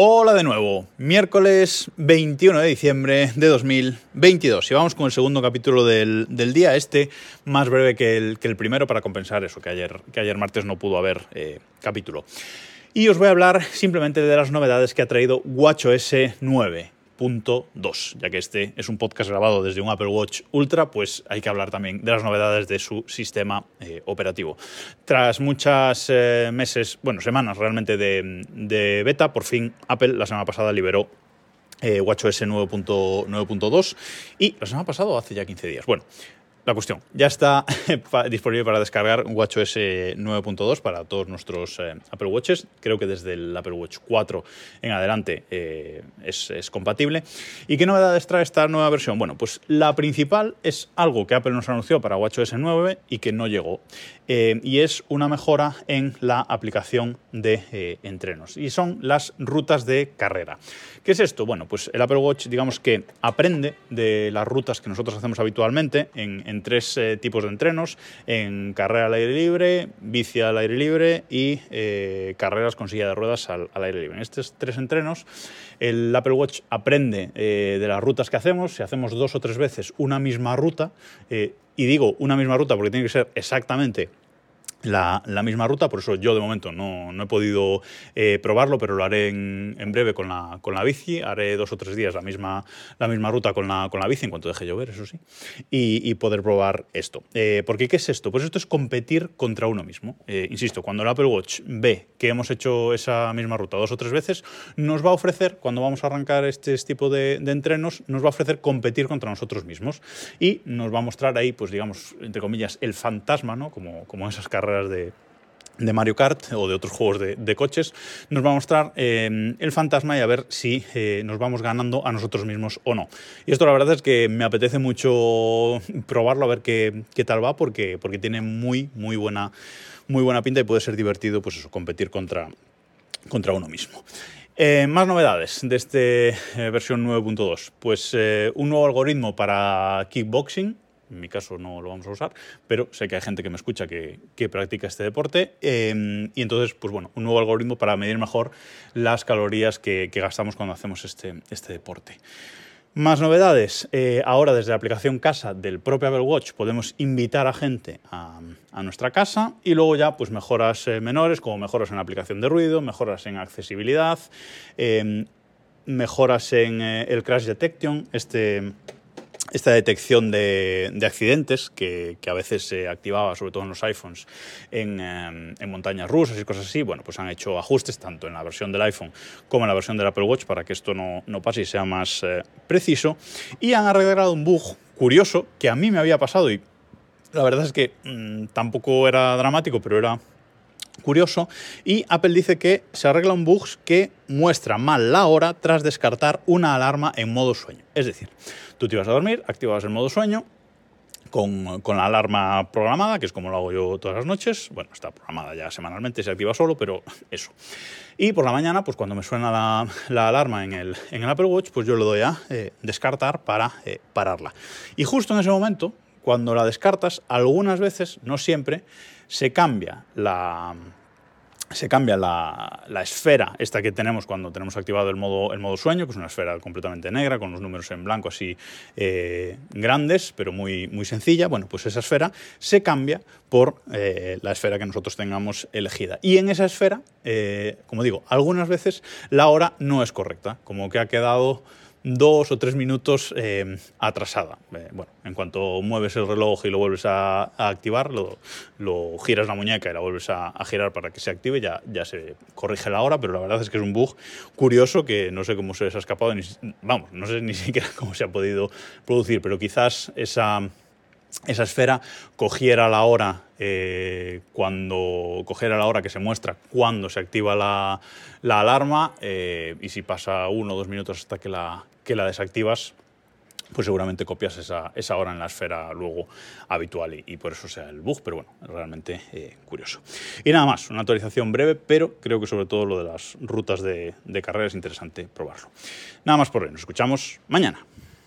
Hola de nuevo, miércoles 21 de diciembre de 2022 y vamos con el segundo capítulo del, día, este más breve que el, que el, primero para compensar eso, que ayer, que ayer martes no pudo haber eh, capítulo. Y os voy a hablar simplemente de las novedades que ha traído WatchOS 9 2. Ya que este es un podcast grabado desde un Apple Watch Ultra, pues hay que hablar también de las novedades de su sistema eh, operativo. Tras muchas eh, meses, bueno, semanas realmente de, beta, por fin Apple la semana pasada liberó eh, WatchOS 9.2 y la semana pasada hace ya 15 días. Bueno, la cuestión, ya está disponible para descargar WatchOS 9.2 para todos nuestros eh, Apple Watches. Creo que desde el Apple Watch 4 en adelante eh, es, compatible. ¿Y qué novedades trae esta nueva versión? Bueno, pues la principal es algo que Apple nos anunció para WatchOS 9 y que no llegó. Eh, y es una mejora en la aplicación de entrenos. Y son las rutas de carrera. ¿Qué es esto? Bueno, pues el Apple Watch, digamos que aprende de las rutas que nosotros hacemos habitualmente en tres eh, tipos de entrenos, en carrera al aire libre, bici al aire libre y eh, carreras con silla de ruedas al, aire libre. En estos tres entrenos, el Apple Watch aprende eh, de las rutas que hacemos, si hacemos dos o tres veces una misma ruta, y digo una misma ruta porque tiene que ser exactamente la, misma ruta, por eso yo de momento no, he podido eh, probarlo, pero lo haré en, breve con la, con la bici, haré dos o tres días la misma, la misma ruta con la, con la bici, en cuanto deje llover, eso sí, y, poder probar esto. Eh, porque ¿qué es esto? Pues esto es competir contra uno mismo. Eh, insisto, cuando el Apple Watch ve que hemos hecho esa misma ruta dos o tres veces, nos va a ofrecer, cuando vamos a arrancar este tipo de, de entrenos, nos va a ofrecer competir contra nosotros mismos y nos va a mostrar ahí, pues digamos, entre comillas, el fantasma, ¿no? Como, como esas carreras de, Mario Kart o de otros juegos de, coches, nos va a mostrar eh, el fantasma y a ver si eh, nos vamos ganando a nosotros mismos o no. Y esto la verdad es que me apetece mucho probarlo, a ver qué, tal va, porque, porque tiene muy, muy buena, muy buena pinta y puede ser divertido pues eso, competir contra, contra uno mismo. Eh, más novedades de esta versión 9.2. Pues un nuevo algoritmo para kickboxing, en mi caso no lo vamos a usar, pero sé que hay gente que me escucha que, practica este deporte. Em, y entonces, pues bueno, un nuevo algoritmo para medir mejor las calorías que, gastamos cuando hacemos este, este deporte. Más novedades. Eh, ahora desde la aplicación casa del propio Apple Watch podemos invitar a gente a, nuestra casa y luego ya pues mejoras eh, menores como mejoras en la aplicación de ruido, mejoras en accesibilidad, em, mejoras en eh, el crash detection, este esta detección de, accidentes que, a veces se activaba, sobre todo en los iPhones, en, eh, montañas rusas y cosas así, bueno, pues han hecho ajustes tanto en la versión del iPhone como en la versión del Apple Watch para que esto no, pase y sea más eh, preciso. Y han arreglado un bug curioso que a mí me había pasado y la verdad es que mm, tampoco era dramático, pero era curioso. Y Apple dice que se arregla un bug que muestra mal la hora tras descartar una alarma en modo sueño. Es decir, tú te ibas a dormir, activabas el modo sueño, con, la alarma programada, que es como lo hago yo todas las noches. Bueno, está programada ya semanalmente, se activa solo, pero eso. Y por la mañana, pues cuando me suena la, alarma en el, en el, Apple Watch, pues yo le doy a eh, descartar para eh, pararla. Y justo en ese momento, cuando la descartas, algunas veces, no siempre, se cambia la, se cambia la, esfera, esta que tenemos cuando tenemos activado el modo, el modo sueño, que es una esfera completamente negra, con los números en blanco así eh, grandes, pero muy, muy sencilla. Bueno, pues esa esfera se cambia por eh, la esfera que nosotros tengamos elegida. Y en esa esfera, eh, como digo, algunas veces la hora no es correcta, como que ha quedado dos o tres minutos eh, atrasada. Eh, bueno, en cuanto mueves el reloj y lo vuelves a, activar, lo, giras la muñeca y la vuelves a, girar para que se active, ya, se corrige la hora, pero la verdad es que es un bug curioso que no sé cómo se les ha escapado, vamos, no sé ni siquiera cómo se ha podido producir, pero quizás esa esa esfera cogiera la hora eh, cuando cogiera la hora que se muestra cuando se activa la, alarma eh, y si pasa uno o dos minutos hasta que la, que la desactivas pues seguramente copias esa, esa, hora en la esfera luego habitual y, por eso sea el bug, pero bueno, realmente eh, curioso. Y nada más, una actualización breve, pero creo que sobre todo lo de las rutas de, de carrera es interesante probarlo. Nada más por hoy, nos escuchamos mañana.